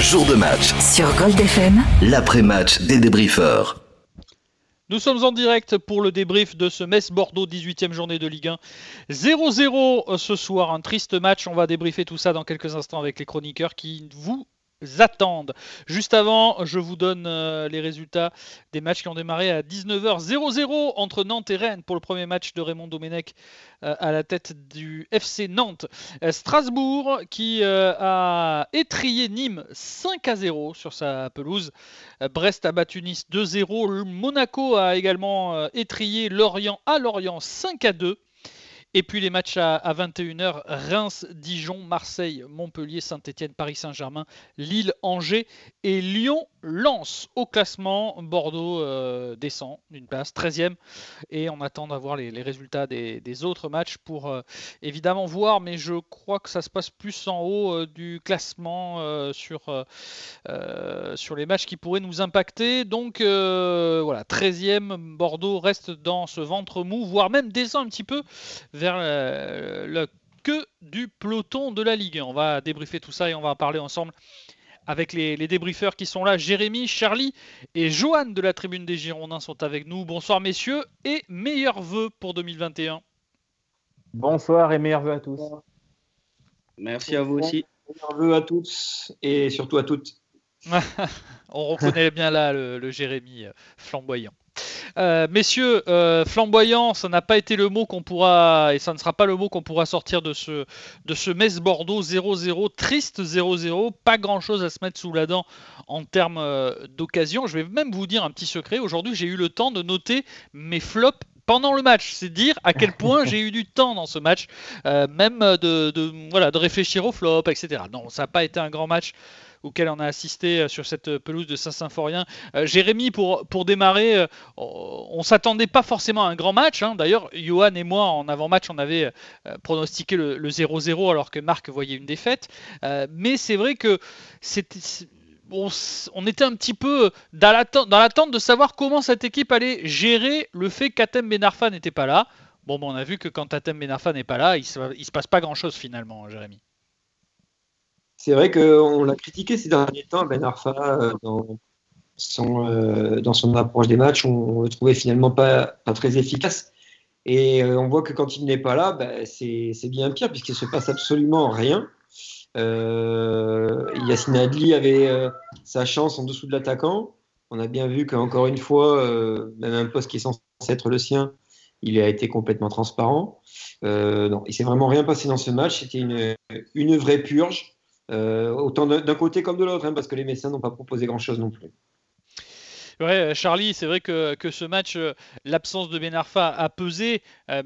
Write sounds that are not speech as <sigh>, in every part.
Jour de match. Sur Gold FM. L'après-match des débriefeurs. Nous sommes en direct pour le débrief de ce Metz-Bordeaux 18e journée de Ligue 1. 0-0 ce soir, un triste match. On va débriefer tout ça dans quelques instants avec les chroniqueurs qui vous attendent. Juste avant, je vous donne euh, les résultats des matchs qui ont démarré à 19h 00 entre Nantes et Rennes pour le premier match de Raymond Domenech euh, à la tête du FC Nantes. Euh, Strasbourg qui a étrié Nîmes 5 à 0 sur sa pelouse. Brest a battu Nice 2-0. Monaco a également étrié Lorient à Lorient 5 à 2. Et puis les matchs à, 21h, Reims, Dijon, Marseille, Montpellier, Saint-Etienne, Paris Saint-Germain, Lille, Angers et Lyon lance au classement. Bordeaux euh, descend d'une place, 13e. Et on attend d'avoir les, résultats des, autres matchs pour euh, évidemment voir. Mais je crois que ça se passe plus en haut euh, du classement sur, sur les matchs qui pourraient nous impacter. Donc voilà, 13e, Bordeaux reste dans ce ventre mou, voire même descend un petit peu vers le que du peloton de la Ligue. On va débriefer tout ça et on va en parler ensemble avec les, débriefeurs qui sont là. Jérémy, Charlie et Johan de la Tribune des Girondins sont avec nous. Bonsoir messieurs et meilleurs vœux pour 2021. Bonsoir et meilleurs vœux à tous. Merci à vous aussi. Meilleurs vœux à tous et surtout à toutes. <laughs> On reconnaît bien là le Jérémy euh, flamboyant. Euh, messieurs, euh, flamboyant, ça n'a pas été le mot qu'on pourra, et ça ne sera pas le mot qu'on pourra sortir de ce, de ce Metz-Bordeaux 0-0, triste 0-0, pas grand-chose à se mettre sous la dent en termes euh, d'occasion. Je vais même vous dire un petit secret, aujourd'hui j'ai eu le temps de noter mes flops pendant le match. C'est dire à quel <laughs> point j'ai eu du temps dans ce match, même de, de, voilà, de réfléchir aux flops, etc. Non, ça n'a pas été un grand match auquel on a assisté euh, sur cette pelouse de Saint-Symphorien. Euh, Jérémy, pour, démarrer, euh, on s'attendait pas forcément à un grand match. Hein. D'ailleurs, Johan et moi, en avant-match, on avait pronostiqué le 0-0 alors que Marc voyait une défaite. mais c'est vrai que on, était un petit peu dans l'attente de savoir comment cette équipe allait gérer le fait qu'Atem Benarfa n'était pas là. Bon, on a vu que quand Atem Benarfa n'est pas là, il se, se passe pas grand chose finalement, hein, Jérémy. C'est vrai qu'on l'a critiqué ces derniers temps, Ben Arfa, euh, dans son, euh, dans son approche des matchs. On, ne le trouvait finalement pas, très efficace. Et euh, on voit que quand il n'est pas là, ben, c'est bien pire, puisqu'il ne se passe absolument rien. Yassine Adli avait sa chance en dessous de l'attaquant. On a bien vu qu'encore une fois, même un poste qui est censé être le sien, il a été complètement transparent. non, il s'est vraiment rien passé dans ce match. C'était une, une vraie purge. Euh, autant d'un côté comme de l'autre, hein, parce que les médecins n'ont pas proposé grand-chose non plus. Ouais, Charlie, c'est vrai que, ce match, euh, l'absence de Ben Arfa a pesé, euh,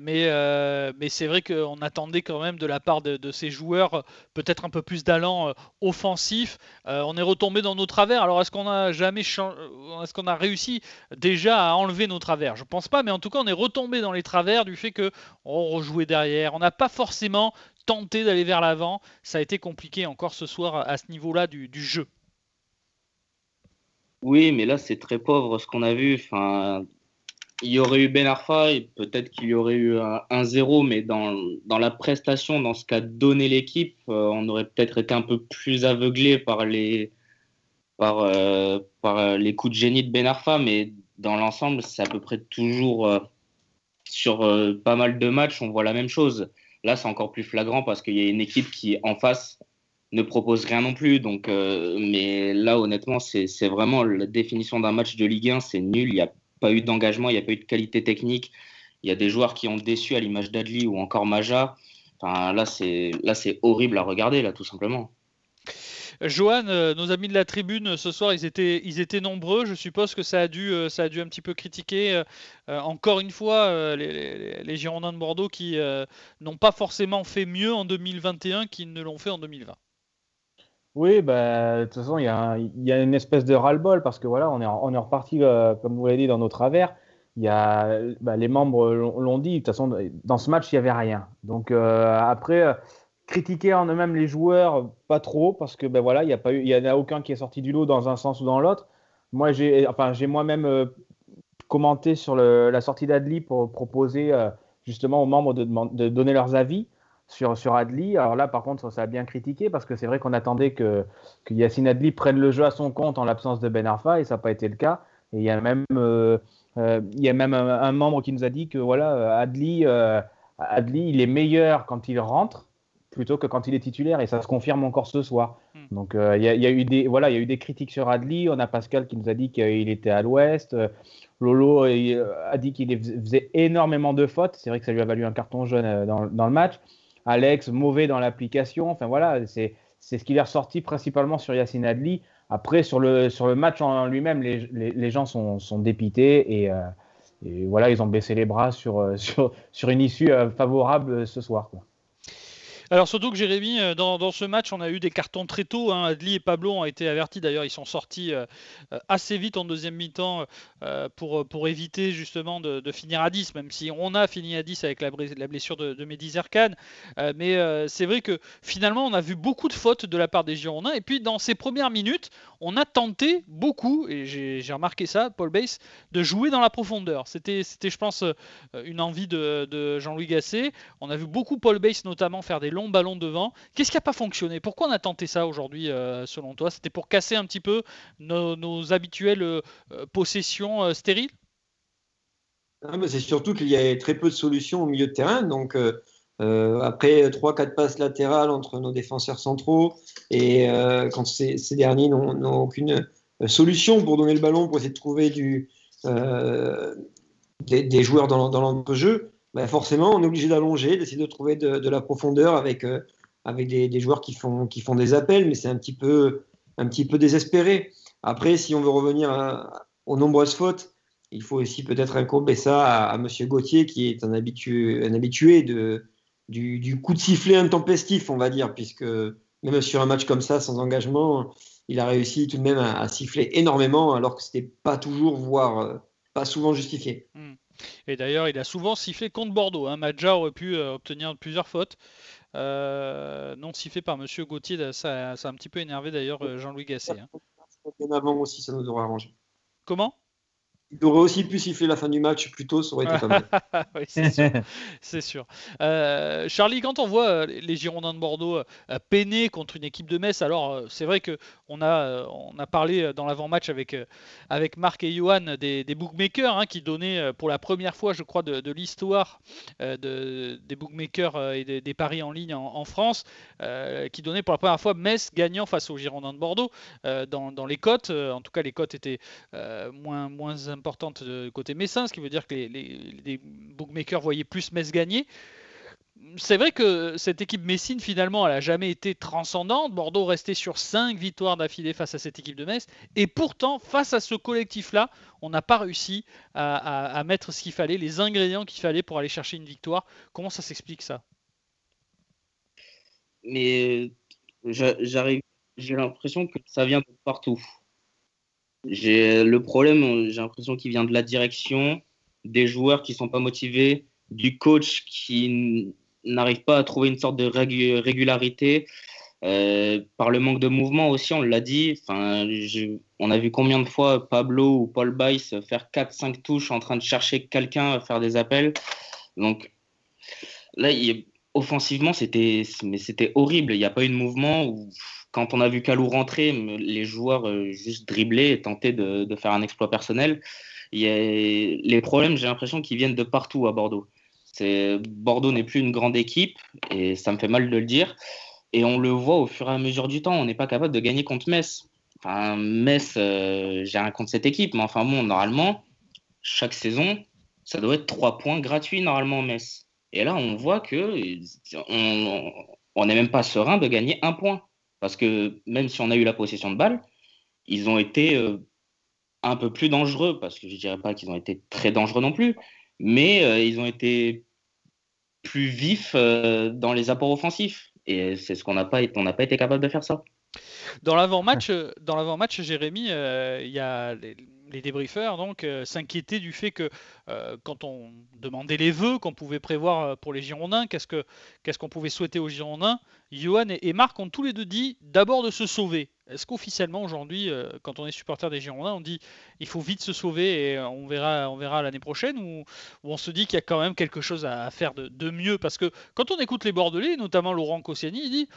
mais, c'est vrai qu'on attendait quand même de la part de, ces joueurs peut-être un peu plus d'allant offensif. on est retombé dans nos travers. Alors, est-ce qu'on a jamais est-ce qu'on a réussi déjà à enlever nos travers? Je pense pas, mais en tout cas, on est retombé dans les travers du fait que on rejouait derrière. On n'a pas forcément tenter d'aller vers l'avant. Ça a été compliqué encore ce soir à ce niveau-là du, jeu. Oui, mais là, c'est très pauvre ce qu'on a vu. Enfin, il y aurait eu Ben Arfa peut-être qu'il y aurait eu un 0, mais dans, dans, la prestation, dans ce qu'a donné l'équipe, euh, on aurait peut-être été un peu plus aveuglé par les, par, euh, euh, les coups de génie de Ben Arfa, mais dans l'ensemble, c'est à peu près toujours sur pas mal de matchs, on voit la même chose. Là, c'est encore plus flagrant parce qu'il y a une équipe qui, en face, ne propose rien non plus. Donc, euh, mais là, honnêtement, c'est vraiment la définition d'un match de Ligue 1. C'est nul. Il n'y a pas eu d'engagement, il n'y a pas eu de qualité technique. Il y a des joueurs qui ont déçu à l'image d'Adli ou encore Maja. Enfin, là, c'est horrible à regarder, là, tout simplement. Johan, euh, nos amis de la tribune ce soir, ils étaient, nombreux. Je suppose que ça a dû, euh, ça a dû un petit peu critiquer euh, encore une fois les, Girondins de Bordeaux qui n'ont pas forcément fait mieux en 2021 qu'ils ne l'ont fait en 2020. Oui, bah, de toute façon, il y, a, une espèce de ras-le-bol parce que voilà, on est, reparti, comme vous l'avez dit, dans nos travers. Y a, bah, les membres l'ont dit, de toute façon, dans ce match, il n'y avait rien. Donc après, critiquer en eux-mêmes les joueurs, pas trop, parce que ben voilà, il n'y en a aucun qui est sorti du lot dans un sens ou dans l'autre. Moi, j'ai, enfin, moi-même euh, commenté sur la sortie d'Adli pour proposer euh, justement aux membres de, de, donner leurs avis sur, sur Adli. Alors là, par contre, ça a bien critiqué parce que c'est vrai qu'on attendait que, que Yacine Adli prenne le jeu à son compte en l'absence de Ben Arfa et ça n'a pas été le cas. Et il y a même, euh, il y a même un, membre qui nous a dit que voilà, Adli, Adli, il est meilleur quand il rentre plutôt que quand il est titulaire et ça se confirme encore ce soir. Hmm. Donc il y, a eu des voilà, il y a eu des critiques sur Adli. On a Pascal qui nous a dit qu'il était à l'ouest. Lolo a dit qu'il faisait énormément de fautes. C'est vrai que ça lui a valu un carton jaune dans, dans le match. Alex mauvais dans l'application. Enfin voilà, c'est ce qui est ressorti principalement sur Yacine Adli. Après, sur le, sur le match en lui-même, les, les, gens sont, sont dépités et, euh, et, voilà, ils ont baissé les bras sur, euh, <laughs> sur, sur une issue euh, favorable ce soir. Quoi. Alors surtout que Jérémy, euh, dans, ce match, on a eu des cartons très tôt. Hein. Adli et Pablo ont été avertis. D'ailleurs, ils sont sortis euh, euh, assez vite en deuxième mi-temps pour, pour éviter justement de, finir à 10, même si on a fini à 10 avec la, blessure de, de Mehdi Zerkan. mais c'est vrai que finalement, on a vu beaucoup de fautes de la part des Girondins. Et puis dans ces premières minutes, on a tenté beaucoup, et j'ai remarqué ça, Paul Bass, de jouer dans la profondeur. C'était, je pense, une envie de, Jean-Louis Gasset. On a vu beaucoup Paul Bass notamment faire des longs ballon devant. Qu'est-ce qui n'a pas fonctionné? Pourquoi on a tenté ça aujourd'hui, euh, selon toi? C'était pour casser un petit peu nos, habituelles euh, possessions euh, stériles? Ah, C'est surtout qu'il y a très peu de solutions au milieu de terrain. Donc, après 3-4 passes latérales entre nos défenseurs centraux, et quand ces, derniers n'ont aucune solution pour donner le ballon, pour essayer de trouver des, joueurs dans, dans jeu bah, forcément, on est obligé d'allonger, d'essayer de trouver de, la profondeur avec, euh, avec des, joueurs qui font, qui font des appels, mais c'est un, petit peu, un petit peu désespéré. Après, si on veut revenir aux nombreuses fautes, il faut aussi peut-être incomber ça à, à M. Gauthier, qui est un habitué, un habitué de, du, coup de sifflet intempestif, on va dire, puisque même sur un match comme ça, sans engagement, il a réussi tout de même à, siffler énormément, alors que ce n'était pas toujours, voire euh, pas souvent justifié. Hmm. Et d'ailleurs, il a souvent sifflé contre Bordeaux. Hein. Madja aurait pu euh, obtenir plusieurs fautes. Euh, non sifflé par Monsieur Gauthier, ça, a un petit peu énervé d'ailleurs euh, Jean-Louis Gasset. Hein. avant aussi, ça nous arrangé. Comment? Il aurait aussi pu siffler la fin du match plus tôt, ça aurait été pas mal. <laughs> oui, c'est sûr. Euh, Charlie, quand on voit euh, les Girondins de Bordeaux euh, peiner contre une équipe de Metz, alors c'est vrai que on a, on a parlé dans l'avant-match avec, avec Marc et Johan des, bookmakers hein, qui donnaient pour la première fois, je crois, de, l'histoire de, des bookmakers et des, paris en ligne en, France, qui donnaient pour la première fois Metz gagnant face aux Girondins de Bordeaux dans, les cotes. en tout cas, les cotes étaient moins, moins importante côté messin, ce qui veut dire que les, bookmakers voyaient plus Metz gagner. C'est vrai que cette équipe Messine, finalement, elle n'a jamais été transcendante. Bordeaux restait sur 5 victoires d'affilée face à cette équipe de Metz. Et pourtant, face à ce collectif-là, on n'a pas réussi à, mettre ce qu'il fallait, les ingrédients qu'il fallait pour aller chercher une victoire. Comment ça s'explique ça? Mais j'arrive, j'ai l'impression que ça vient de partout. J'ai le problème, j'ai l'impression qu'il vient de la direction, des joueurs qui sont pas motivés, du coach qui n'arrive pas à trouver une sorte de régularité, euh, par le manque de mouvement aussi, on l'a dit. Enfin, on a vu combien de fois Pablo ou Paul Bice faire 4-5 touches en train de chercher quelqu'un à faire des appels. Donc là, offensivement, c'était horrible. Il n'y a pas eu de mouvement. Où, quand on a vu Kalou rentrer, les joueurs euh, juste dribbler et tenter de, faire un exploit personnel. Il y a les problèmes, j'ai l'impression qu'ils viennent de partout à Bordeaux. Bordeaux n'est plus une grande équipe et ça me fait mal de le dire. Et on le voit au fur et à mesure du temps. On n'est pas capable de gagner contre Metz. Enfin, Metz, euh, j'ai rien contre cette équipe, mais enfin bon, normalement, chaque saison, ça doit être trois points gratuits normalement Metz. Et là, on voit que on n'est même pas serein de gagner un point. Parce que même si on a eu la possession de balle, ils ont été euh, un peu plus dangereux, parce que je ne dirais pas qu'ils ont été très dangereux non plus, mais euh, ils ont été plus vifs euh, dans les apports offensifs. Et c'est ce qu'on n'a pas, on n'a pas été capable de faire ça. Dans l'avant-match, Jérémy, il y a les débriefeurs donc euh, s'inquiétaient du fait que euh, quand on demandait les vœux qu'on pouvait prévoir euh, pour les Girondins, qu'est-ce que qu'est-ce qu'on pouvait souhaiter aux Girondins, Johan et, Marc ont tous les deux dit d'abord de se sauver. Est-ce qu'officiellement aujourd'hui, quand on est supporter des Girondins, on dit il faut vite se sauver et on verra, on verra l'année prochaine ou, on se dit qu'il y a quand même quelque chose à, faire de, de, mieux? Parce que quand on écoute les Bordelais, notamment Laurent Koscielny, il dit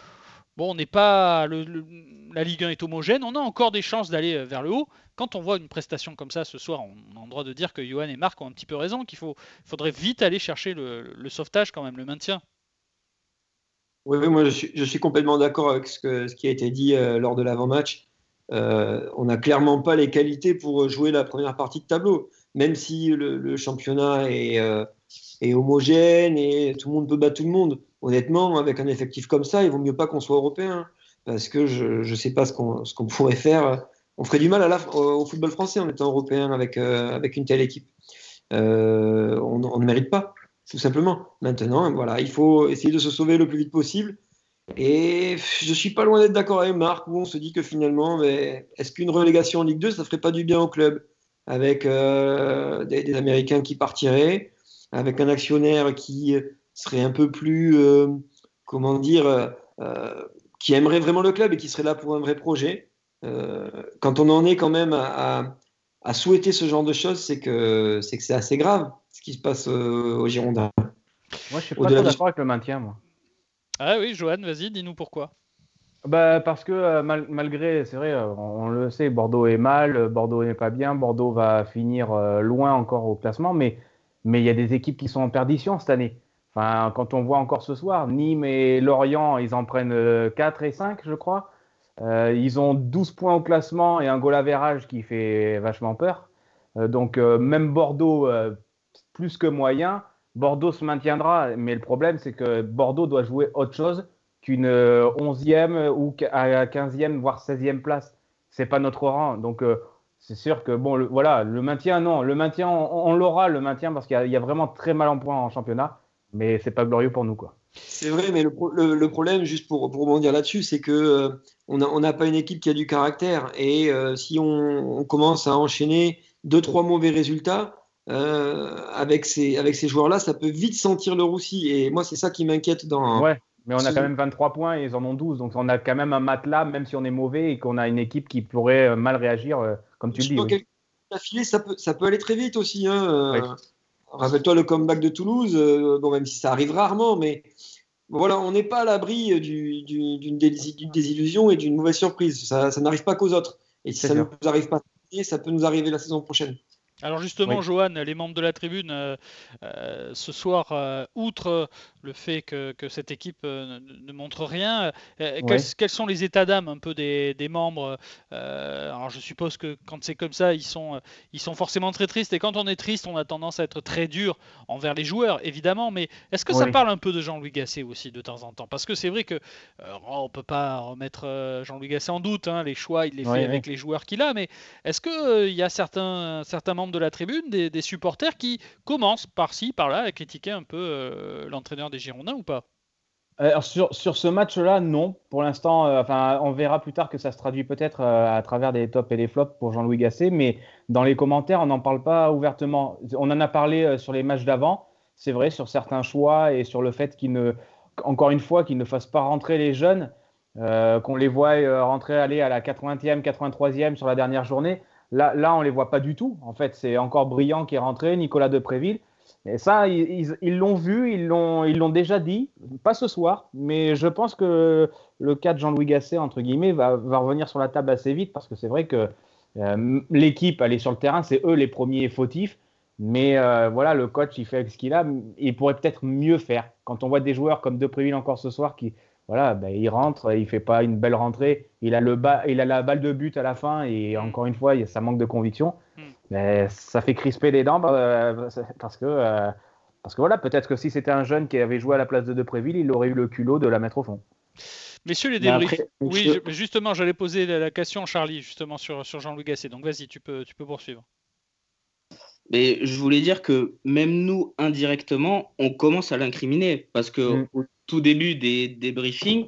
Bon, on n'est pas. la Ligue 1 est homogène, on a encore des chances d'aller euh, vers le haut. Quand on voit une prestation comme ça ce soir, on a le droit de dire que Johan et Marc ont un petit peu raison, qu'il faut, faudrait vite aller chercher le, sauvetage quand même, le maintien. Oui, moi je suis, complètement d'accord avec ce, qui a été dit euh, lors de l'avant-match. Euh, on n'a clairement pas les qualités pour jouer la première partie de tableau, même si le, championnat est, homogène et tout le monde peut battre tout le monde honnêtement, avec un effectif comme ça, il vaut mieux pas qu'on soit européen. Parce que je ne sais pas ce qu'on pourrait faire. On ferait du mal au, football français en étant européen avec, euh, une telle équipe. Euh, on, ne mérite pas, tout simplement. Maintenant, voilà, il faut essayer de se sauver le plus vite possible. Et je suis pas loin d'être d'accord avec Marc, où on se dit que finalement, est-ce qu'une relégation en Ligue 2, ça ferait pas du bien au club? Avec euh, des, des, Américains qui partiraient, avec un actionnaire qui serait un peu plus, euh, comment dire, euh, euh, qui aimerait vraiment le club et qui serait là pour un vrai projet. quand on en est quand même à, souhaiter ce genre de choses, c'est que c'est que c'est assez grave ce qui se passe au Girondins. Moi, je suis pas d'accord avec le maintien, moi. Ah oui, Johan, vas-y, dis-nous pourquoi. Bah parce que malgré, c'est vrai, on, le sait, Bordeaux est mal, Bordeaux n'est pas bien, Bordeaux va finir loin encore au classement, mais mais il y a des équipes qui sont en perdition cette année. Quand on voit encore ce soir, Nîmes et Lorient, ils en prennent 4 euh, et 5, je crois. Euh, ils ont 12 points au classement et un goal average qui fait vachement peur. Euh, donc, même Bordeaux, plus que moyen, Bordeaux se maintiendra. Mais le problème, c'est que Bordeaux doit jouer autre chose qu'une 11e ou à 15e, voire 16e place. C'est pas notre rang. Donc, c'est sûr que, bon, le, voilà, le maintien, non. Le maintien, on, l'aura, le maintien, parce qu'il y, y, a vraiment très mal en points en championnat mais c'est pas glorieux pour nous. quoi. C'est vrai, mais le, problème, juste pour, pour rebondir là-dessus, c'est que euh, on n'a pas une équipe qui a du caractère. Et euh, si on, commence à enchaîner deux, trois mauvais résultats euh, avec ces, avec ces joueurs-là, ça peut vite sentir le roussi. Et moi, c'est ça qui m'inquiète dans. Ouais, mais on a quand même 23 points et ils en ont 12. Donc on a quand même un matelas, même si on est mauvais et qu'on a une équipe qui pourrait mal réagir, comme tu le dis. Oui. ça, peut, ça peut aller très vite aussi. Hein, Rappelle-toi le comeback de Toulouse, euh, bon, même si ça arrive rarement, mais voilà, on n'est pas à l'abri d'une désillusion et d'une mauvaise surprise. Ça, ça n'arrive pas qu'aux autres. Et si ça ne nous arrive pas, ça peut nous arriver la saison prochaine. Alors justement, Johan, les membres de la tribune, euh, euh, ce soir, euh, outre le fait que, cette équipe ne, montre rien, quels, sont les états d'âme un peu des, membres Alors je suppose que quand c'est comme ça, ils sont, ils sont forcément très tristes. Et quand on est triste, on a tendance à être très dur envers les joueurs, évidemment. Mais est-ce que ça parle un peu de Jean-Louis Gasset aussi de temps en temps? Parce que c'est vrai que on peut pas remettre Jean-Louis Gasset en doute. Hein, les choix, il les fait avec les joueurs qu'il a. Mais est-ce qu'il y a certains, certains membres de la tribune des, supporters qui commencent par-ci, par-là à critiquer un peu euh, l'entraîneur des Girondins ou pas? Alors sur, sur, ce match-là, non. Pour l'instant, euh, enfin, on verra plus tard que ça se traduit peut-être euh, à travers des tops et des flops pour Jean-Louis Gasset, mais dans les commentaires, on n'en parle pas ouvertement. On en a parlé sur les matchs d'avant, c'est vrai, sur certains choix et sur le fait qu'il ne, encore une fois, qu'il ne fasse pas rentrer les jeunes, qu'on les voit rentrer aller à la 80e, 83e sur la dernière journée. Là, là on les voit pas du tout. En fait, c'est encore Brillant qui est rentré, Nicolas Depréville. Et ça, ils l'ont vu, ils l'ont, ils l'ont déjà dit, pas ce soir, mais je pense que le cas de Jean-Louis Gasset, entre guillemets, va, va, revenir sur la table assez vite parce que c'est vrai que euh, l'équipe, elle est sur le terrain, c'est eux les premiers fautifs. Mais euh, voilà, le coach, il fait ce qu'il a. Il pourrait peut-être mieux faire. Quand on voit des joueurs comme Depréville encore ce soir qui, voilà, ben, il rentre, il fait pas une belle rentrée, il a, le il a la balle de but à la fin et mm. encore une fois, ça manque de conviction. Mm. Mais ça fait crisper les dents euh, parce que, euh, parce que voilà, peut-être que si c'était un jeune qui avait joué à la place de Depréville, il aurait eu le culot de la mettre au fond. Messieurs les débriefs. oui, justement, j'allais poser la question, Charlie, justement sur, sur Jean-Louis Gasset. Donc vas-y, tu peux, tu peux poursuivre. Mais je voulais dire que même nous, indirectement, on commence à l'incriminer parce que mm. au tout début des, des briefings,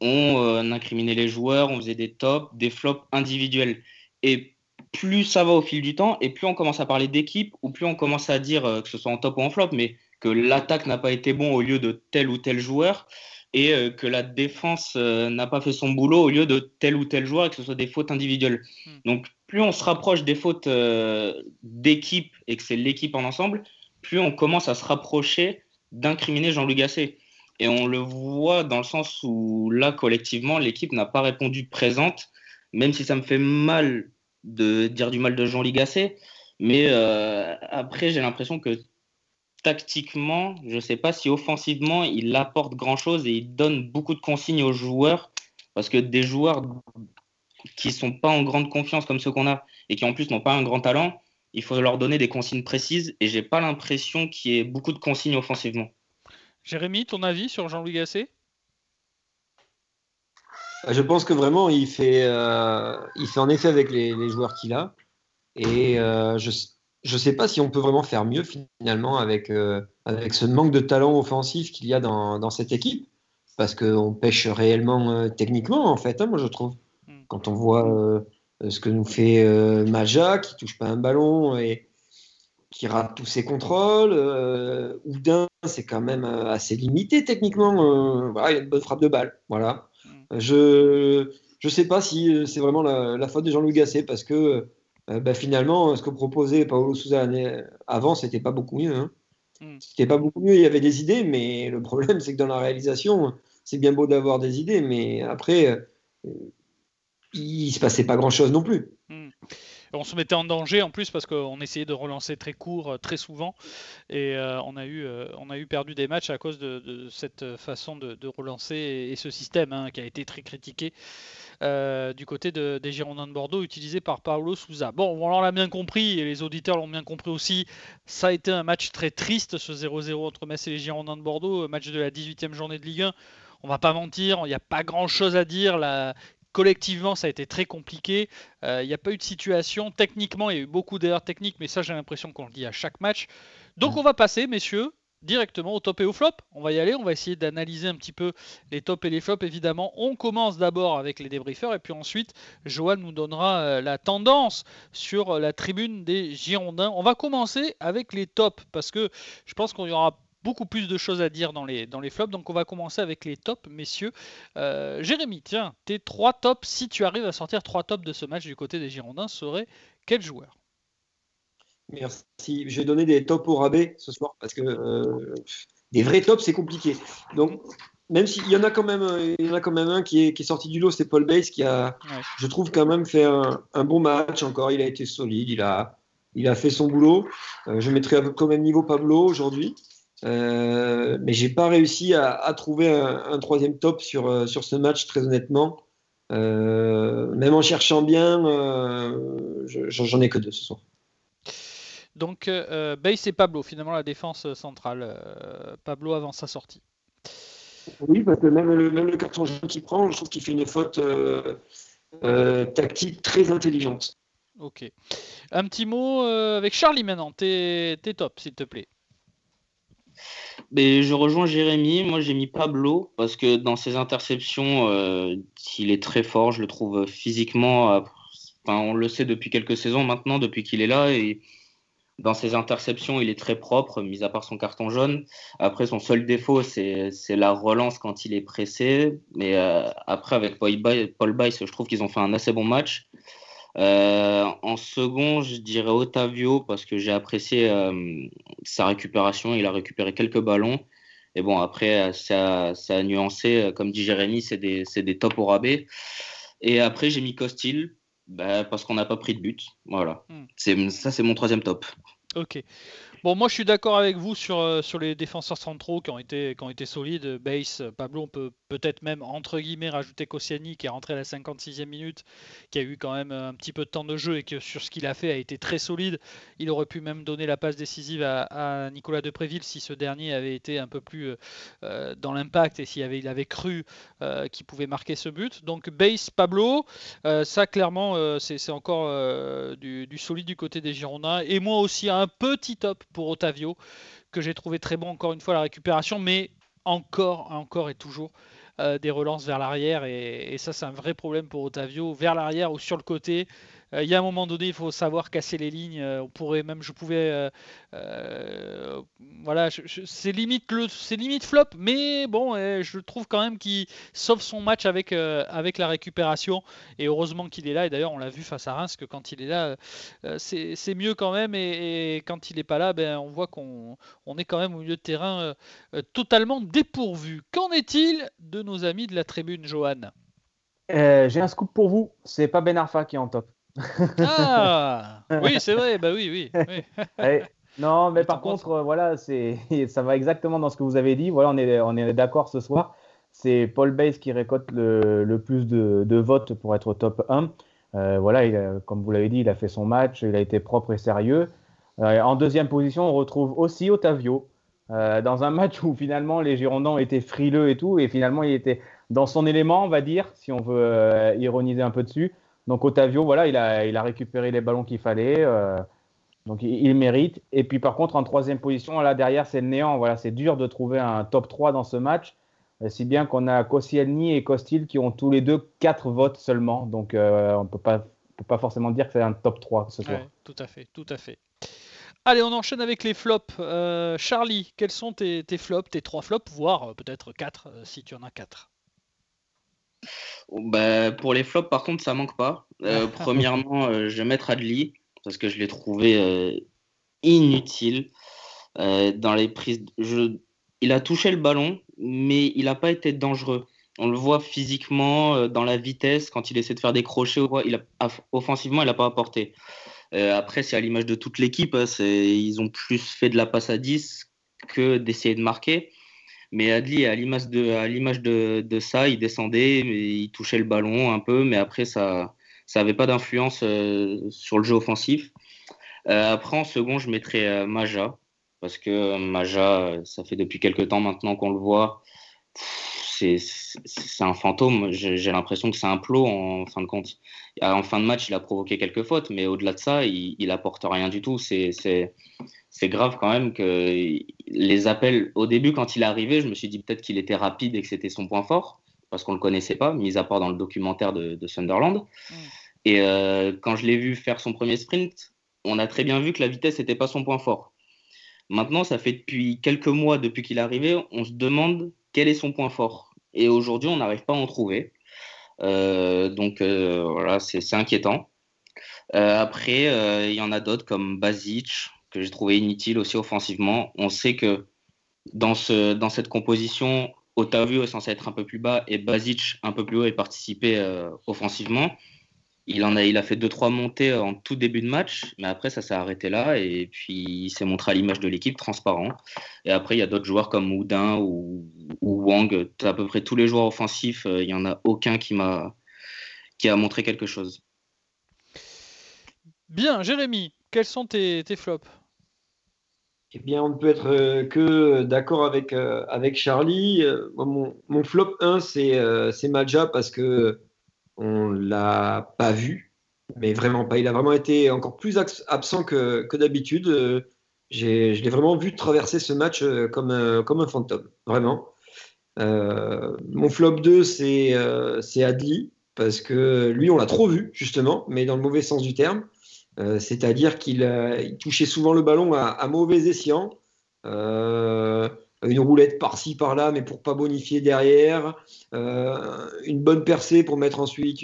on incriminait les joueurs, on faisait des tops, des flops individuels. Et plus ça va au fil du temps, et plus on commence à parler d'équipe, ou plus on commence à dire que ce soit en top ou en flop, mais que l'attaque n'a pas été bon au lieu de tel ou tel joueur, et euh, que la défense euh, n'a pas fait son boulot au lieu de tel ou tel joueur et que ce soit des fautes individuelles. Hmm. Donc plus on se rapproche des fautes euh, d'équipe et que c'est l'équipe en ensemble, plus on commence à se rapprocher d'incriminer Jean-Luc Gasset. Et on le voit dans le sens où là, collectivement, l'équipe n'a pas répondu présente, même si ça me fait mal de dire du mal de Jean-Luc Gasset. Mais après, j'ai l'impression que tactiquement, je ne sais pas si offensivement, il apporte grand-chose et il donne beaucoup de consignes aux joueurs. Parce que des joueurs qui ne sont pas en grande confiance comme ceux qu'on a et qui en plus n'ont pas un grand talent, il faut leur donner des consignes précises et j'ai pas l'impression qu'il y ait beaucoup de consignes offensivement. Jérémy, ton avis sur Jean-Louis Gasset? Je pense que vraiment il fait, euh, il fait en effet avec les, joueurs qu'il a. Et euh, je, je ne sais pas si on peut vraiment faire mieux finalement avec, euh, avec ce manque de talent offensif qu'il y a dans, dans cette équipe, parce qu'on pêche réellement euh, techniquement en fait, hein, moi je trouve. Quand on voit euh, ce que nous fait Maja, qui touche pas un ballon et qui rate tous ses contrôles, Oudin c'est quand même assez limité techniquement, voilà, il a une bonne frappe de balle, voilà. Hmm. Je ne sais pas si c'est vraiment la, la, faute de Jean-Louis Gasset, parce que euh, bah, finalement, ce que proposait Paolo Souza avant, c'était pas beaucoup mieux. Hein. Hmm. C'était pas beaucoup mieux. Il y avait des idées, mais le problème, c'est que dans la réalisation, c'est bien beau d'avoir des idées, mais après, euh, il se passait pas grand-chose non plus. Hmm. On se mettait en danger en plus parce qu'on essayait de relancer très court, euh, très souvent, et on, a eu, on a eu perdu des matchs à cause de, cette façon de, relancer et, ce système hein, qui a été très critiqué. Euh, du côté des Girondins de Bordeaux utilisé par Paolo Souza. Bon, on l'a bien compris et les auditeurs l'ont bien compris aussi. Ça a été un match très triste ce 0-0 entre Metz et les Girondins de Bordeaux, match de la 18e journée de Ligue 1. On va pas mentir, il n'y a pas grand chose à dire. Collectivement, ça a été très compliqué. Euh, il n'y a pas eu de situation. Techniquement, il y a eu beaucoup d'erreurs techniques, mais ça, j'ai l'impression qu'on le dit à chaque match. Donc, mm. on va passer, messieurs, directement au top et au flop. On va y aller, on va essayer d'analyser un petit peu les tops et les flops évidemment. On commence d'abord avec les débriefeurs et puis ensuite Johan nous donnera euh, la tendance sur euh, la tribune des Girondins. On va commencer avec les tops parce que je pense qu'on y aura beaucoup plus de choses à dire dans les, dans les flops. Donc on va commencer avec les tops, messieurs. Euh, Jérémy, tiens, tes trois tops, si tu arrives à sortir trois tops de ce match du côté des Girondins, seraient quels joueurs Merci. Je vais donner des tops au rabais ce soir parce que euh, des vrais tops, c'est compliqué. Donc, même s'il y en a quand même, il y en a quand même un qui est, qui est sorti du lot, c'est Paul Bass qui a, je trouve quand même fait un, bon match encore. Il a été solide, il a, il a fait son boulot. Euh, je mettrais quand même niveau Pablo aujourd'hui. Euh, mais j'ai pas réussi à, trouver un, troisième top sur, euh, sur ce match, très honnêtement. même en cherchant bien, j'en ai que deux ce soir. Donc euh, Bass et Pablo, finalement la défense centrale. Euh, Pablo avant sa sortie. Oui, parce que même le, même le carton jaune qu'il prend, je trouve qu'il fait une faute euh, euh, tactique très intelligente. Ok. Un petit mot avec Charlie maintenant. T'es top, s'il te plaît. Mais je rejoins Jérémy. Moi, j'ai mis Pablo parce que dans ses interceptions, il est très fort. Je le trouve physiquement. Enfin, on le sait depuis quelques saisons maintenant, depuis qu'il est là. Et dans ses interceptions, il est très propre, mis à part son carton jaune. Après, son seul défaut, c'est la relance quand il est pressé. Mais euh, après, avec Paul Bice, je trouve qu'ils ont fait un assez bon match. Euh, en second, je dirais Otavio parce que j'ai apprécié euh, sa récupération. Il a récupéré quelques ballons. Et bon, après, ça, ça a nuancé. Comme dit Jérémy, c'est des, des tops au rabais. Et après, j'ai mis Costil bah, parce qu'on n'a pas pris de but. Voilà. Hmm. C'est ça, c'est mon troisième top. Ok. Bon, moi je suis d'accord avec vous sur, euh, sur les défenseurs centraux qui ont été, qui ont été solides. Base, Pablo, on peut peut-être même entre guillemets rajouter Koscielny qui est rentré à la 56e minute, qui a eu quand même un petit peu de temps de jeu et que sur ce qu'il a fait a été très solide. Il aurait pu même donner la passe décisive à, Nicolas Depréville si ce dernier avait été un peu plus euh, euh, dans l'impact et s'il avait, il avait cru qu'il pouvait marquer ce but. Donc Base, Pablo, ça clairement c'est encore du solide du côté des Girondins. Et moi aussi un petit top pour Otavio, que j'ai trouvé très bon encore une fois la récupération, mais encore, encore et toujours des relances vers l'arrière. Et, et, ça c'est un vrai problème pour Otavio vers l'arrière ou sur le côté euh, il y a un moment donné, il faut savoir casser les lignes. Euh, on pourrait même, je pouvais, euh, voilà, c'est limite flop, mais bon, je trouve quand même qu'il sauve son match avec avec la récupération. Et heureusement qu'il est là. Et d'ailleurs, on l'a vu face à Reims que quand il est là, c'est mieux quand même. Et, quand il n'est pas là, ben on voit qu'on on est quand même au milieu de terrain totalement dépourvu. Qu'en est-il de nos amis de la tribune, Johan? J'ai un scoop pour vous. C'est pas Ben Arfa qui est en top. Ah oui, c'est vrai, bah oui, oui. <laughs> Eh, non, mais par contre, euh, voilà, c'est, <laughs> ça va exactement dans ce que vous avez dit. Voilà, on est, on est d'accord ce soir. C'est Paul Bass qui récolte le, le plus de, de, votes pour être top 1. Euh, voilà, il comme vous l'avez dit, il a fait son match, il a été propre et sérieux. Euh, en deuxième position, on retrouve aussi Otavio, dans un match où finalement les Girondins étaient frileux et tout, et finalement il était dans son élément, on va dire, si on veut ironiser un peu dessus. Donc Otavio, voilà, il a, il a récupéré les ballons qu'il fallait. Euh, donc il, mérite. Et puis par contre, en troisième position, là derrière, c'est le néant. Voilà, c'est dur de trouver un top 3 dans ce match. Euh, si bien qu'on a Koscielny et Costil qui ont tous les deux 4 votes seulement. Donc euh, on ne peut pas, forcément dire que c'est un top 3 ce soir. tout à fait, tout à fait. Allez, on enchaîne avec les flops. Charlie, quels sont tes, tes, flops, tes 3 flops, voire peut-être 4 si tu en as 4 bah, pour les flops, par contre, ça manque pas. Euh, premièrement, euh, je vais mettre Adli parce que je l'ai trouvé euh, inutile dans les prises. Je... Il a touché le ballon, mais il n'a pas été dangereux. On le voit physiquement dans la vitesse quand il essaie de faire des crochets. Il a... Offensivement, il n'a pas apporté. après, c'est à l'image de toute l'équipe. Hein, ils ont plus fait de la passe à 10 que d'essayer de marquer. Mais Adli, à l'image de, ça, il descendait, il touchait le ballon un peu, mais après, ça n'avait pas d'influence euh, sur le jeu offensif. Euh, après, en second, je mettrais euh, Maja, parce que Maja, ça fait depuis quelques temps maintenant qu'on le voit. C'est un fantôme. J'ai l'impression que c'est un plot en fin de compte. En fin de match, il a provoqué quelques fautes, mais au-delà de ça, il, il apporte rien du tout. C'est c'est grave quand même que les appels, au début, quand il est arrivé, je me suis dit peut-être qu'il était rapide et que c'était son point fort, parce qu'on ne le connaissait pas, mis à part dans le documentaire de, Sunderland. Mm. Et euh, quand je l'ai vu faire son premier sprint, on a très bien vu que la vitesse n'était pas son point fort. Maintenant, ça fait depuis quelques mois, depuis qu'il est arrivé, on se demande quel est son point fort. Et aujourd'hui, on n'arrive pas à en trouver. Euh, donc euh, voilà, c'est inquiétant. après, il y en a d'autres comme Basic, que j'ai trouvé inutile aussi offensivement. On sait que dans, ce, dans cette composition, Otavio est censé être un peu plus bas et Basic un peu plus haut et participer euh, offensivement. Il, en a, il a fait 2-3 montées en tout début de match, mais après ça s'est arrêté là et puis il s'est montré à l'image de l'équipe transparent. Et après il y a d'autres joueurs comme Houdin ou, ou, Wang, à peu près tous les joueurs offensifs, euh, il n'y en a aucun qui, m'a, qui a montré quelque chose. Bien, Jérémy, quels sont tes, tes flops? Eh bien, on ne peut être euh, que d'accord avec, euh, avec Charlie. Euh, mon, mon, flop 1, c'est Maja parce que on l'a pas vu, mais vraiment pas. Il a vraiment été encore plus absent que, que d'habitude. Je l'ai vraiment vu traverser ce match comme, comme un fantôme, vraiment. Mon flop 2, c'est Adli, parce que lui, on l'a trop vu, justement, mais dans le mauvais sens du terme. Euh, c'est-à-dire qu'il euh, touchait souvent le ballon à, mauvais escient. Euh, une roulette par-ci, par-là, mais pour pas bonifier derrière. une bonne percée pour mettre ensuite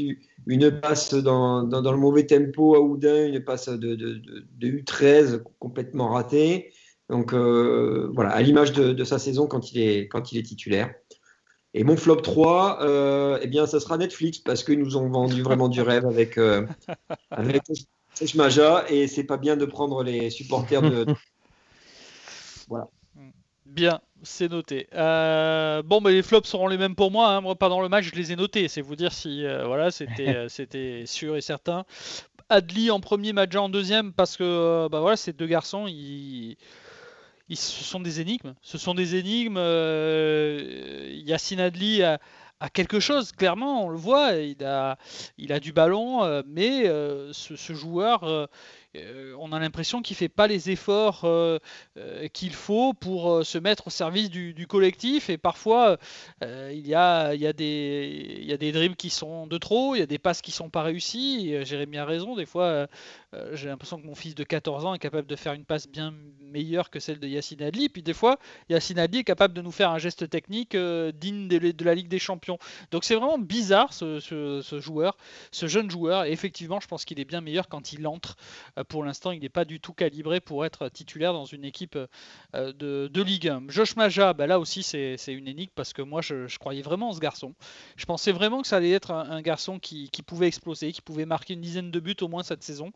une passe dans, le mauvais tempo à Oudin, une passe de, U13 complètement ratée. Donc voilà, à l'image de, sa saison quand il est, titulaire. Et mon flop 3, eh bien, ça sera Netflix parce qu'ils nous ont vendu vraiment du rêve avec, c'est Maja et c'est pas bien de prendre les supporters de. voilà. Bien, c'est noté. Euh, bon, mais les flops seront les mêmes pour moi. Hein. Moi, pendant le match, je les ai notés. C'est vous dire si euh, voilà, c'était euh, c'était sûr et certain. Adli en premier, Maja en deuxième, parce que bah voilà, ces deux garçons, ils, ce sont des énigmes. Ce sont des énigmes. Yacine Adli a quelque chose, clairement, on le voit, il a, du ballon, euh, mais euh, ce, joueur, euh, on a l'impression qu'il fait pas les efforts euh, euh, qu'il faut pour se mettre au service du, collectif. Et parfois, il, y a, des, il dribbles qui sont de trop, il y a des passes qui sont pas réussies. Jérémy a raison, des fois, j'ai l'impression que mon fils de 14 ans est capable de faire une passe bien meilleure que celle de Yacine Adli. Puis des fois, Yacine Adli est capable de nous faire un geste technique digne de, la Ligue des Champions. Donc c'est vraiment bizarre ce, ce, joueur, ce jeune joueur. Et effectivement, je pense qu'il est bien meilleur quand il entre. Euh, pour l'instant, il n'est pas du tout calibré pour être titulaire dans une équipe euh, de, Ligue 1. Josh Maja, bah là aussi, c'est une énigme parce que moi, je, croyais vraiment en ce garçon. Je pensais vraiment que ça allait être un, garçon qui, pouvait exploser, qui pouvait marquer une dizaine de buts au moins cette saison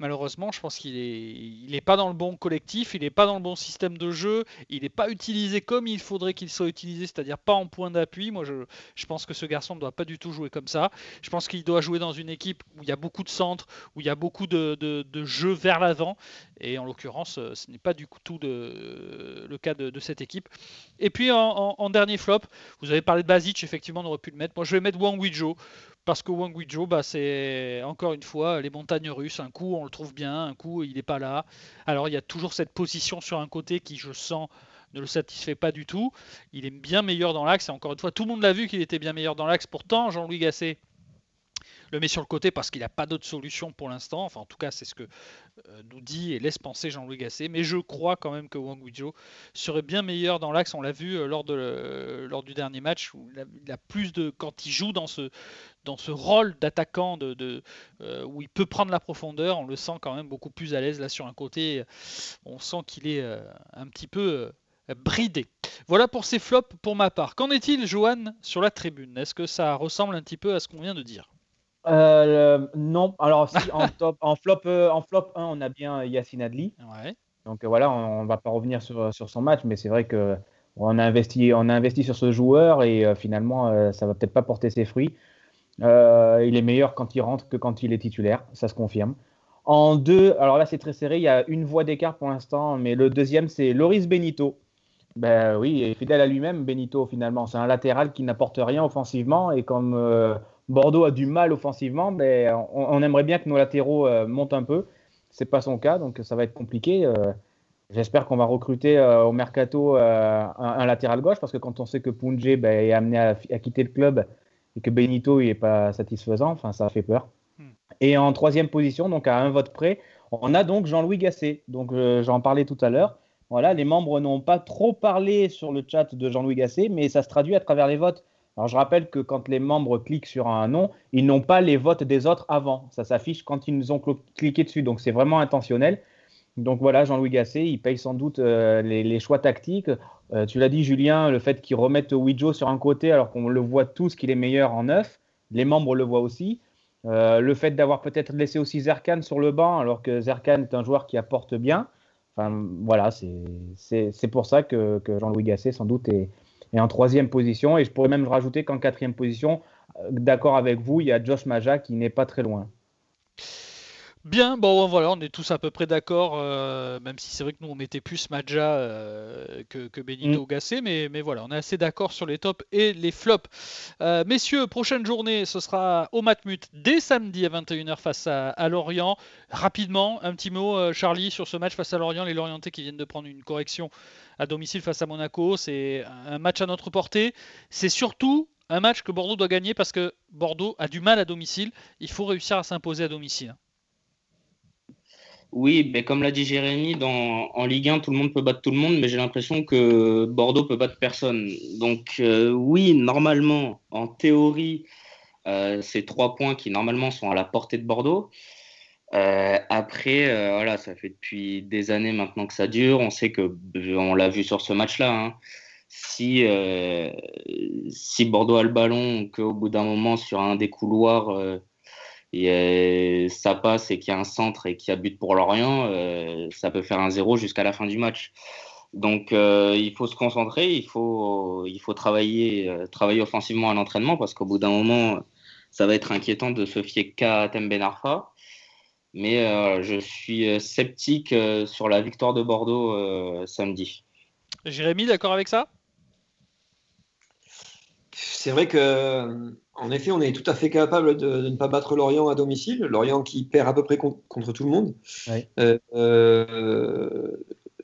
malheureusement, je pense qu'il est, il est pas dans le bon collectif, il n'est pas dans le bon système de jeu, il n'est pas utilisé comme il faudrait qu'il soit utilisé, c'est-à-dire pas en point d'appui. Moi, je, je, pense que ce garçon ne doit pas du tout jouer comme ça. Je pense qu'il doit jouer dans une équipe où il y a beaucoup de centres, où il y a beaucoup de, de, jeux vers l'avant. Et en l'occurrence, ce n'est pas du tout de, le cas de, cette équipe. Et puis en, dernier flop, vous avez parlé de Basic, effectivement, on aurait pu le mettre. Moi, je vais mettre Wang Wijo parce que Wang Guizhou, bah, c'est encore une fois les montagnes russes. Un coup, on le trouve bien, un coup, il n'est pas là. Alors, il y a toujours cette position sur un côté qui, je sens, ne le satisfait pas du tout. Il est bien meilleur dans l'axe. Et encore une fois, tout le monde l'a vu qu'il était bien meilleur dans l'axe. Pourtant, Jean-Louis Gasset le met sur le côté parce qu'il n'a pas d'autre solution pour l'instant. Enfin, en tout cas, c'est ce que euh, nous dit et laisse penser Jean-Louis Gasset. Mais je crois quand même que Wang Guizhou serait bien meilleur dans l'axe. On l'a vu euh, lors, de, lors du dernier match où il a, plus de. Quand il joue dans ce, dans ce rôle d'attaquant de, euh, où il peut prendre la profondeur, on le sent quand même beaucoup plus à l'aise là sur un côté. On sent qu'il est un petit peu bridé. Voilà pour ces flops pour ma part. Qu'en est-il, Johan, sur la tribune? Est-ce que ça ressemble un petit peu à ce qu'on vient de dire? Euh, non, alors si en, <laughs> top, en, flop, euh, en flop 1, on a bien Yacine Adli. Donc euh, voilà, on, ne va pas revenir sur, sur son match, mais c'est vrai que on a investi, on a investi sur ce joueur et finalement ça va peut-être pas porter ses fruits. il est meilleur quand il rentre que quand il est titulaire, ça se confirme. En deux, alors là c'est très serré, il y a une voix d'écart pour l'instant, mais le deuxième c'est Loris Benito. Ben oui, et fidèle à lui-même, Benito finalement, c'est un latéral qui n'apporte rien offensivement et comme Bordeaux a du mal offensivement, mais on, aimerait bien que nos latéraux euh, montent un peu. C'est pas son cas, donc ça va être compliqué. Euh, j'espère qu'on va recruter euh, au mercato un, latéral gauche, parce que quand on sait que Punje ben, est amené à, quitter le club et que Benito n'est pas satisfaisant, enfin ça fait peur. Hmm. Et en troisième position, donc à un vote près, on a donc Jean-Louis Gasset. Donc j'en parlais tout à l'heure. Voilà, les membres n'ont pas trop parlé sur le chat de Jean-Louis Gasset, mais ça se traduit à travers les votes. Alors je rappelle que quand les membres cliquent sur un nom, ils n'ont pas les votes des autres avant. Ça s'affiche quand ils ont cliqué dessus. Donc c'est vraiment intentionnel. Donc voilà, Jean-Louis Gasset, il paye sans doute euh, les, choix tactiques. Euh, tu l'as dit, Julien, le fait qu'ils remettent Ouijo sur un côté alors qu'on le voit tous qu'il est meilleur en neuf. Les membres le voient aussi. Euh, le fait d'avoir peut-être laissé aussi Zerkan sur le banc alors que Zerkan est un joueur qui apporte bien. Enfin voilà, c'est pour ça que, que Jean-Louis Gasset sans doute est, et en troisième position. Et je pourrais même rajouter qu'en quatrième position, euh, d'accord avec vous, il y a Josh Maja qui n'est pas très loin. Bien, bon voilà, on est tous à peu près d'accord, euh, même si c'est vrai que nous on mettait plus Maja euh, que, que, Benito mm. Gassé, mais, mais voilà, on est assez d'accord sur les tops et les flops. messieurs, prochaine journée, ce sera au Matmut dès samedi à 21h face à, à, Lorient. Rapidement, un petit mot, Charlie, sur ce match face à Lorient, les Lorientais qui viennent de prendre une correction à domicile face à Monaco. C'est un match à notre portée. C'est surtout un match que Bordeaux doit gagner parce que Bordeaux a du mal à domicile. Il faut réussir à s'imposer à domicile. Oui, mais comme l'a dit Jérémy, en Ligue 1, tout le monde peut battre tout le monde, mais j'ai l'impression que Bordeaux peut battre personne. Donc euh, oui, normalement, en théorie, euh, c'est trois points qui normalement sont à la portée de Bordeaux. Euh, après, euh, voilà, ça fait depuis des années maintenant que ça dure. On sait que, on l'a vu sur ce match-là, hein, si, euh, si Bordeaux a le ballon, qu'au bout d'un moment, sur un des couloirs, et, ça passe et qu'il y a un centre et qu'il y a but pour Lorient, ça peut faire un zéro jusqu'à la fin du match. Donc, il faut se concentrer, il faut, il faut travailler, travailler offensivement à l'entraînement parce qu'au bout d'un moment, ça va être inquiétant de se fier qu'à Temben Arfa. Mais euh, je suis euh, sceptique euh, sur la victoire de Bordeaux samedi. Jérémy, d'accord avec ça? C'est vrai que, en effet, on est tout à fait capable de, ne pas battre Lorient à domicile. Lorient qui perd à peu près contre tout le monde. Euh, euh,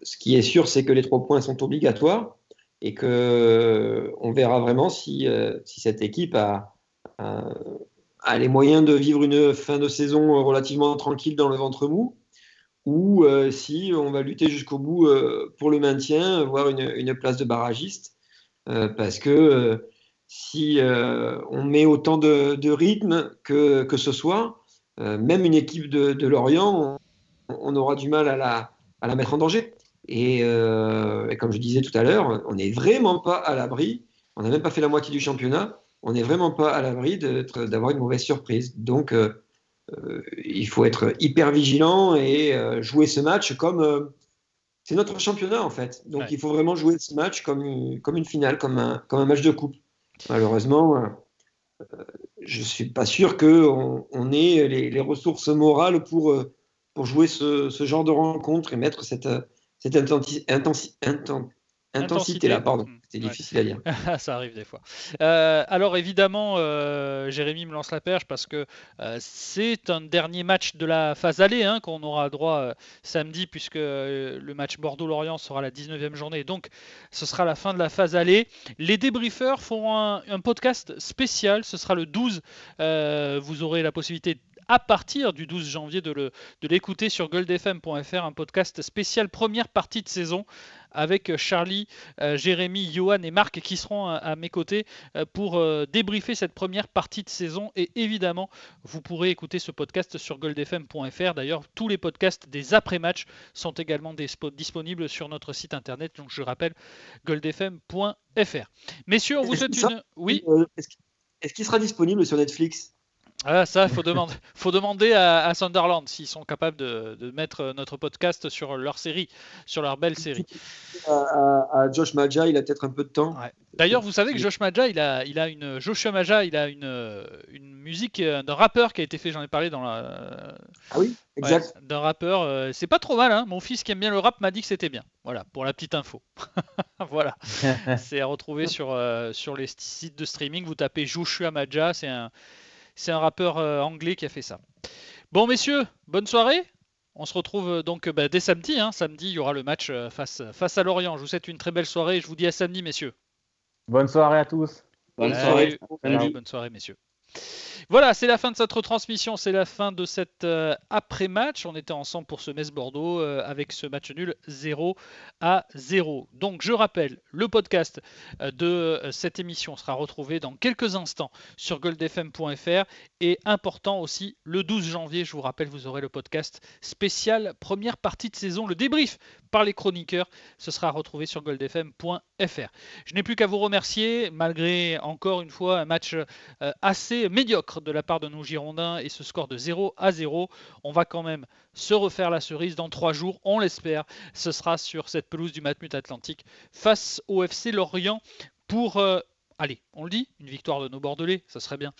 ce qui est sûr, c'est que les trois points sont obligatoires et que on verra vraiment si, si cette équipe a, a, les moyens de vivre une fin de saison relativement tranquille dans le ventre mou ou si on va lutter jusqu'au bout pour le maintien, voire une, place de barragiste. parce que si euh, on met autant de, rythme que, que, ce soit, euh, même une équipe de, Lorient, on, aura du mal à la, à la mettre en danger. Euh, et, comme je disais tout à l'heure, on n'est vraiment pas à l'abri, on n'a même pas fait la moitié du championnat, on n'est vraiment pas à l'abri d'avoir une mauvaise surprise. Donc, il faut être hyper vigilant et jouer ce match comme c'est notre championnat en fait. Donc il faut vraiment jouer ce match comme, comme une finale, comme un, comme un match de coupe. Malheureusement, euh, je ne suis pas sûr qu'on on ait les, ressources morales pour, euh, pour jouer ce, genre de rencontre et mettre cette, cette intensité, intensité là, pardon. Hmm. C'est difficile à dire. <laughs> ça arrive des fois. Euh, alors évidemment, euh, Jérémy me lance la perche parce que euh, c'est un dernier match de la phase aller hein, qu'on aura droit samedi puisque le match Bordeaux-Lorient sera la 19e journée. Donc ce sera la fin de la phase aller. Les débriefeurs feront un, un podcast spécial. Ce sera le 12. vous aurez la possibilité à partir du 12 janvier de l'écouter sur goldfm.fr, un podcast spécial première partie de saison avec Charlie, euh, Jérémy, Johan et Marc qui seront à, mes côtés euh, pour euh, débriefer cette première partie de saison. Et évidemment, vous pourrez écouter ce podcast sur goldfm.fr. D'ailleurs, tous les podcasts des après-matchs sont également disponibles sur notre site internet. Donc, je rappelle, goldfm.fr. Messieurs, on vous souhaite une. Oui. Est-ce qu'il sera disponible sur Netflix? Ah, ça, il <laughs> faut, demander, faut demander à, Sunderland s'ils sont capables de, mettre notre podcast sur leur série, sur leur belle série. À, Josh Maja, il a peut-être un peu de temps. D'ailleurs, vous savez que Josh Maja, il a, il a une Joshua Maja, il a une, une musique euh, d'un rappeur qui a été fait. J'en ai parlé dans la. Ah oui, exact. d'un rappeur. Euh, c'est pas trop mal. Hein. Mon fils qui aime bien le rap m'a dit que c'était bien. Voilà, pour la petite info. <laughs> voilà. <laughs> c'est à retrouver sur, euh, sur les sites de streaming. Vous tapez Joshua Maja, c'est un c'est un rappeur euh, anglais qui a fait ça. Bon, messieurs, bonne soirée. On se retrouve euh, donc bah, dès samedi. Hein. Samedi, il y aura le match euh, face, face à Lorient. Je vous souhaite une très belle soirée. Je vous dis à samedi, messieurs. Bonne soirée à tous. Bonne soirée. Bonne soirée, messieurs. Voilà, c'est la fin de cette retransmission, c'est la fin de cet euh, après-match. On était ensemble pour ce Metz-Bordeaux euh, avec ce match nul 0 à 0. Donc je rappelle, le podcast euh, de cette émission sera retrouvé dans quelques instants sur goldfm.fr et important aussi, le 12 janvier, je vous rappelle, vous aurez le podcast spécial première partie de saison, le débrief par les chroniqueurs. Ce sera retrouvé sur goldfm.fr. Je n'ai plus qu'à vous remercier, malgré encore une fois un match assez médiocre de la part de nos Girondins et ce score de 0 à 0. On va quand même se refaire la cerise dans trois jours, on l'espère. Ce sera sur cette pelouse du Matmut Atlantique face au FC Lorient pour... Euh, allez, on le dit, une victoire de nos Bordelais, ça serait bien.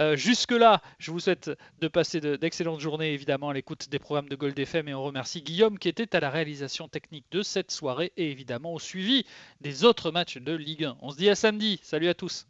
Euh, jusque-là, je vous souhaite de passer d'excellentes journées, évidemment, à l'écoute des programmes de Gold FM et on remercie Guillaume qui était à la réalisation technique de cette soirée et évidemment au suivi des autres matchs de Ligue 1. On se dit à samedi. Salut à tous.